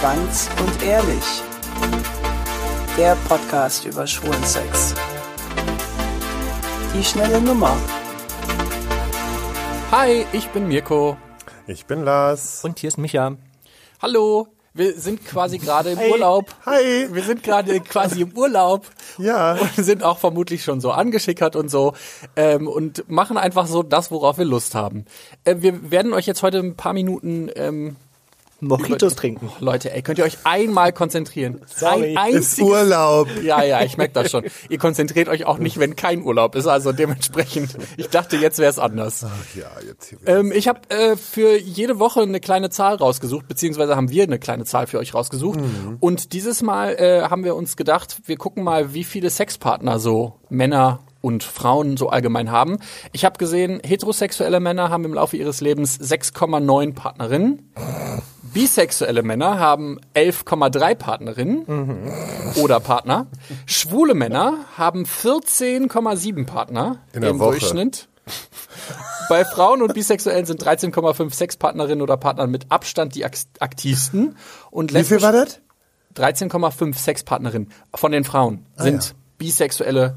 Ganz und ehrlich. Der Podcast über schwulen Sex. Die schnelle Nummer. Hi, ich bin Mirko. Ich bin Lars. Und hier ist Micha. Hallo. Wir sind quasi gerade im Urlaub. Hi. Wir sind gerade quasi im Urlaub. Ja. Und sind auch vermutlich schon so angeschickert und so. Ähm, und machen einfach so das, worauf wir Lust haben. Äh, wir werden euch jetzt heute ein paar Minuten ähm, Mojitos trinken. Leute, ey, könnt ihr euch einmal konzentrieren? Sorry. Ein Ist Urlaub. Ja, ja, ich merke das schon. Ihr konzentriert euch auch nicht, wenn kein Urlaub ist. Also dementsprechend, ich dachte, jetzt wäre es anders. Ach ja, jetzt. Ähm, ich habe äh, für jede Woche eine kleine Zahl rausgesucht, beziehungsweise haben wir eine kleine Zahl für euch rausgesucht. Und dieses Mal äh, haben wir uns gedacht, wir gucken mal, wie viele Sexpartner so Männer und Frauen so allgemein haben. Ich habe gesehen, heterosexuelle Männer haben im Laufe ihres Lebens 6,9 Partnerinnen. Bisexuelle Männer haben 11,3 Partnerinnen oder Partner. Schwule Männer haben 14,7 Partner im Woche. Durchschnitt. Bei Frauen und Bisexuellen sind 13,5 Sexpartnerinnen oder Partner mit Abstand die ak- aktivsten. Und Wie viel war das? 13,5 Sexpartnerinnen von den Frauen Ah, sind ja. bisexuelle.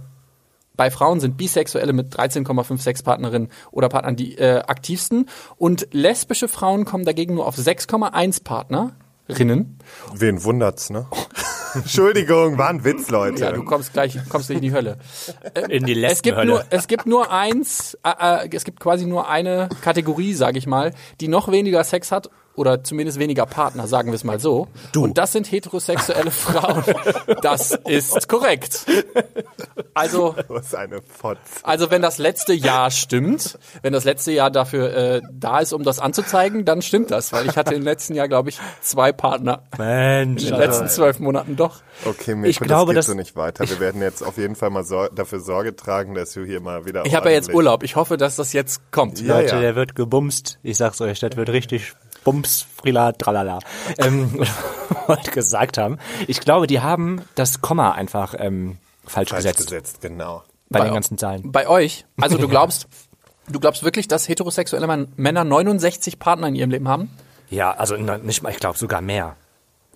Bei Frauen sind Bisexuelle mit 13,5 Sexpartnerinnen oder Partnern die äh, aktivsten. Und lesbische Frauen kommen dagegen nur auf 6,1 Partnerinnen. Wen wundert's, ne? Entschuldigung, war ein Witz, Leute. Ja, du kommst gleich, kommst in die Hölle. In die Es gibt nur, es gibt nur eins, äh, äh, es gibt quasi nur eine Kategorie, sage ich mal, die noch weniger Sex hat oder zumindest weniger Partner, sagen wir es mal so. Du. Und das sind heterosexuelle Frauen. Das ist korrekt. Also, Was eine Fotz. also wenn das letzte Jahr stimmt, wenn das letzte Jahr dafür äh, da ist, um das anzuzeigen, dann stimmt das, weil ich hatte im letzten Jahr, glaube ich, zwei Partner. Mensch. In den letzten zwölf Monaten doch. Okay, Mirko, Ich glaube, das geht so nicht weiter. Wir werden jetzt auf jeden Fall mal sor dafür Sorge tragen, dass du hier mal wieder Ich habe ja jetzt Urlaub. Ich hoffe, dass das jetzt kommt. Ja, Leute, ja. der wird gebumst. Ich sag's euch, das wird richtig Bums, Frila, tralala. Ähm, gesagt haben. Ich glaube, die haben das Komma einfach ähm, falsch, falsch gesetzt. gesetzt, genau. Bei, Bei- den ganzen Zahlen. Bei euch? Also du glaubst, du glaubst wirklich, dass heterosexuelle Männer 69 Partner in ihrem Leben haben? Ja, also nicht mal, ich glaube sogar mehr.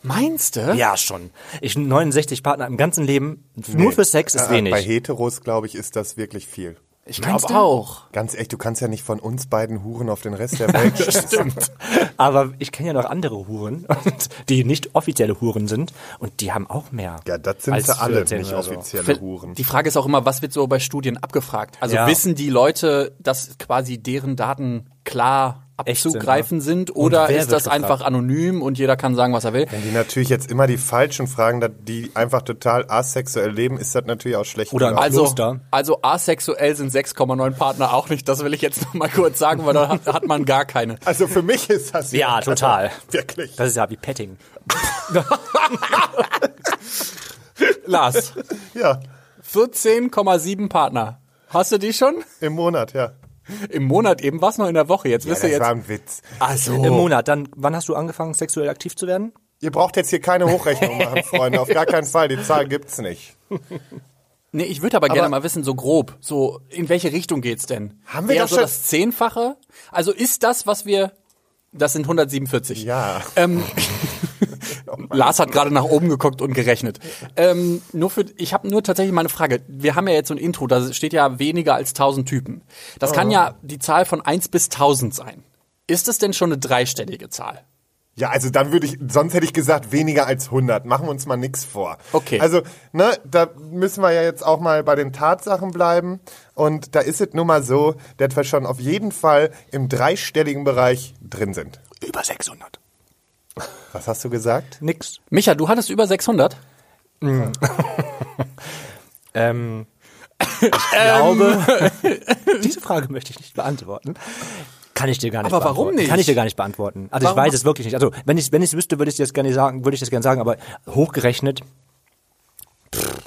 Meinst du? Ja, schon. Ich 69 Partner im ganzen Leben, nur Nee. für Sex ist Äh, wenig. Bei Heteros, glaube ich, ist das wirklich viel. Ich glaube auch. Ganz echt, du kannst ja nicht von uns beiden Huren auf den Rest der Welt Stimmt. Aber ich kenne ja noch andere Huren, die nicht offizielle Huren sind und die haben auch mehr. Ja, das sind sie alle 14 nicht so. offizielle Huren. Die Frage ist auch immer, was wird so bei Studien abgefragt? Also Ja. wissen die Leute, dass quasi deren Daten klar Echt sind, abzugreifen sind, oder ist das einfach anonym und jeder kann sagen, was er will? Wenn die natürlich jetzt immer die Falschen fragen, die einfach total asexuell leben, ist das natürlich auch schlecht. Oder. Also, also asexuell sind 6,9 Partner auch nicht. Das will ich jetzt noch mal kurz sagen, weil da hat, hat man gar keine. also für mich ist das Ja, total. wirklich. Das ist ja wie Petting. Lars, Ja, 14,7 Partner. Hast du die schon? im Monat, ja. Im Monat eben, was noch in der Woche? Jetzt ja wirst das du jetzt. war ein Witz. Also, Im Monat. Dann, wann hast du angefangen, sexuell aktiv zu werden? Ihr braucht jetzt hier keine Hochrechnung machen, Freunde. Auf gar keinen Fall. Die Zahl gibt's nicht. nee, ich würde aber, gerne Aber- mal wissen, so grob, so in welche Richtung geht's denn? Haben wir Eher doch so schon- das Zehnfache? Also ist das, was wir, das sind 147. Ja. Ähm, Lars hat gerade nach oben geguckt und gerechnet. Ähm, nur für, ich habe nur tatsächlich mal eine Frage. Wir haben ja jetzt so ein Intro, da steht ja weniger als 1000 Typen. Das kann ja die Zahl von 1 bis 1000 sein. Ist es denn schon eine dreistellige Zahl? Ja, also dann würde ich, sonst hätte ich gesagt, weniger als 100. Machen wir uns mal nix vor. Okay. Also, ne, da müssen wir ja jetzt auch mal bei den Tatsachen bleiben. Und da ist es nun mal so, dass wir schon auf jeden Fall im dreistelligen Bereich drin sind. Über 600. Was hast du gesagt? Nix. Micha, du hattest über 600? Ähm, ich glaube, diese Frage möchte ich nicht beantworten. Kann ich dir gar nicht Aber warum beantworten. nicht? Kann ich dir gar nicht beantworten. Also Warum? ich weiß es wirklich nicht. Also wenn ich wenn ich wüsste, würde ich das gerne sagen, würde ich das gerne sagen, aber hochgerechnet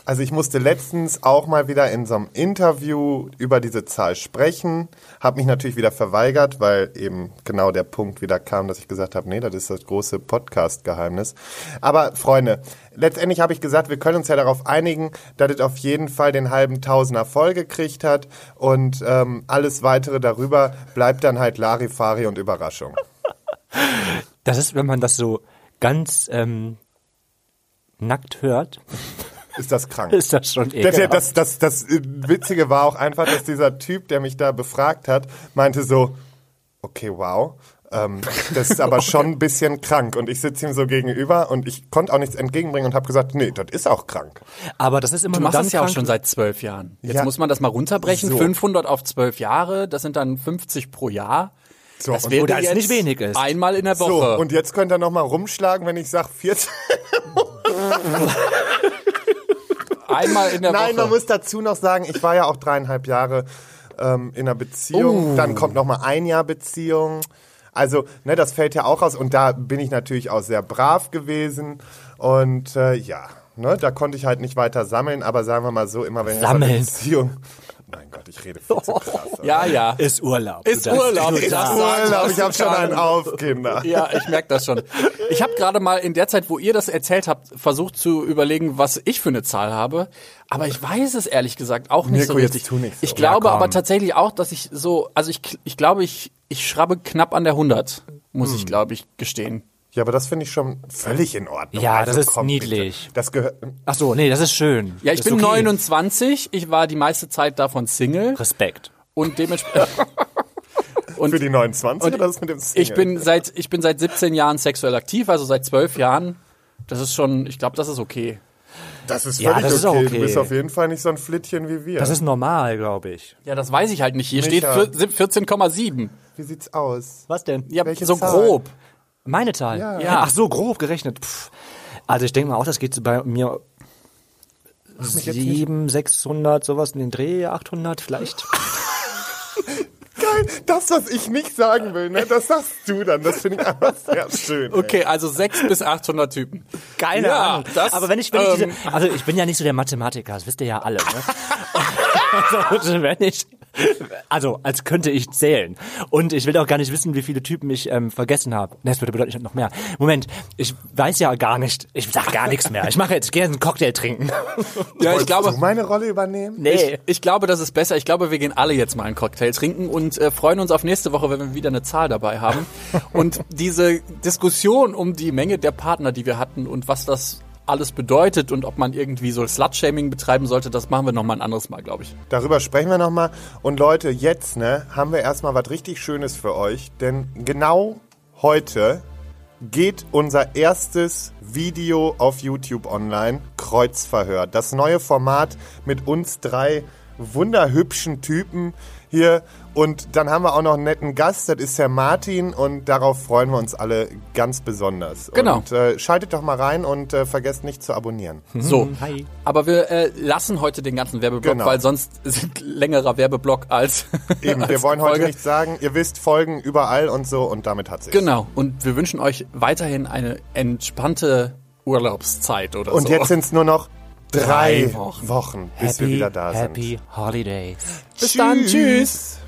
Also ich musste letztens auch mal wieder in so einem Interview über diese Zahl sprechen, habe mich natürlich wieder verweigert, weil eben genau der Punkt wieder kam, dass ich gesagt habe, nee, das ist das große Podcast-Geheimnis. Aber Freunde, letztendlich habe ich gesagt, wir können uns ja darauf einigen, dass es auf jeden Fall den halben Tausender voll gekriegt hat und ähm, alles weitere darüber bleibt dann halt Larifari und Überraschung. Das ist, wenn man das so ganz ähm, nackt hört, Ist das krank? ist das schon Das, ekelhaft. das, das, das äh, Witzige war auch einfach, dass dieser Typ, der mich da befragt hat, meinte so, okay, wow, ähm, das ist aber schon ein bisschen krank. Und ich sitze ihm so gegenüber und ich konnte auch nichts entgegenbringen und habe gesagt, nee, das ist auch krank. Aber das ist immer Du nur machst dann das ja auch schon seit zwölf Jahren. Jetzt Ja. muss man das mal runterbrechen. So. 500 auf zwölf Jahre, das sind dann 50 pro Jahr. So, Das und- wäre jetzt nicht wenig ist. Einmal in der so, Woche. und jetzt könnt ihr noch mal rumschlagen, wenn ich sage 14. Einmal in der Nein, Woche. man muss dazu noch sagen, ich war ja auch dreieinhalb Jahre ähm, in einer Beziehung. Dann kommt noch mal ein Jahr Beziehung. Also, ne, das fällt ja auch raus. Und da bin ich natürlich auch sehr brav gewesen. Und äh, ja, ne, da konnte ich halt nicht weiter sammeln. Aber sagen wir mal so, immer wenn ich in einer. Beziehung... Mein Gott, ich rede viel zu krass. oder? ja, ja. ist Urlaub. Ist Urlaub. Ist Urlaub, ich habe schon einen auf, Kinder. Ja, ich merke das schon. Ich habe gerade mal in der Zeit, wo ihr das erzählt habt, versucht zu überlegen, was ich für eine Zahl habe. Aber ich weiß es ehrlich gesagt auch nicht Mirko, so jetzt richtig. tu nicht so. Ich glaube Ja, aber tatsächlich auch, dass ich so, also ich, ich glaube, ich, ich schraube knapp an der 100, muss Hm. ich glaube ich gestehen. Ja, aber das finde ich schon völlig in Ordnung. Ja, das ist komm, niedlich. Bitte. Das gehört... Ach so, nee, das ist schön. Ja, ich das bin okay. 29, ich war die meiste Zeit davon Single Respekt. und dementsprechend und Für die 29 Und oder das mit dem Single? ich bin seit ich bin seit 17 Jahren sexuell aktiv, also seit 12 Jahren. Das ist schon, ich glaube, das ist okay. Das ist Ja, völlig das ist okay. auch Du okay. bist auf jeden Fall nicht so ein Flittchen wie wir. Das ist normal, glaube ich. Ja, das weiß ich halt nicht. Hier Micha. steht vier- 14,7. wie sieht's aus? Was denn? Ja, Welche so Zahl? grob. Meine Zahl? Ja. Ja. Ach so, grob gerechnet. Pff. Also ich denke mal auch, das geht bei mir mich jetzt 7, 600, sowas in den Dreh, 800 vielleicht. Geil, das, was ich nicht sagen will, ne, das sagst du dann. Das finde ich einfach sehr schön. ey. Okay, also 6 bis 800 Typen. Keine Ja, Ahnung. das, Aber wenn ich, wenn ich ähm, diese, also ich bin ja nicht so der Mathematiker, das wisst ihr ja alle. Ne? also, wenn ich, also als könnte ich zählen. Und ich will auch gar nicht wissen, wie viele Typen ich ähm, vergessen habe. Ne, das würde bedeuten noch mehr. Moment, ich weiß ja gar nicht. Ich sag gar nichts mehr. Ich mache jetzt gerne einen Cocktail trinken. Ja, ich glaube, du meine Rolle übernehmen? Nee. ich glaube, das ist besser. Ich glaube, wir gehen alle jetzt mal einen Cocktail trinken und äh, freuen uns auf nächste Woche, wenn wir wieder eine Zahl dabei haben. und diese Diskussion um die Menge der Partner, die wir hatten und was das alles bedeutet und ob man irgendwie so Slut-Shaming betreiben sollte, das machen wir noch mal ein anderes Mal, glaube ich. Darüber sprechen wir nochmal. Und Leute, jetzt ne, haben wir erstmal was richtig Schönes für euch. Denn genau heute geht unser erstes Video auf YouTube online, Kreuzverhör. Das neue Format mit uns drei wunderhübschen Typen hier. Und dann haben wir auch noch einen netten Gast, das ist Herr Martin. Und darauf freuen wir uns alle ganz besonders. Genau. Und äh, schaltet doch mal rein und äh, vergesst nicht zu abonnieren. So, Hi. aber wir äh, lassen heute den ganzen Werbeblock, Genau. weil sonst sind längerer Werbeblock als Eben, wir als wollen heute nichts sagen. Ihr wisst, Folgen überall und so. Und damit hat sich. Genau. Und wir wünschen euch weiterhin eine entspannte Urlaubszeit oder Und so. jetzt sind es nur noch drei, Drei Wochen. Wochen, bis wir Happy, wieder da sind. happy Holidays. Bis dann. Tschüss.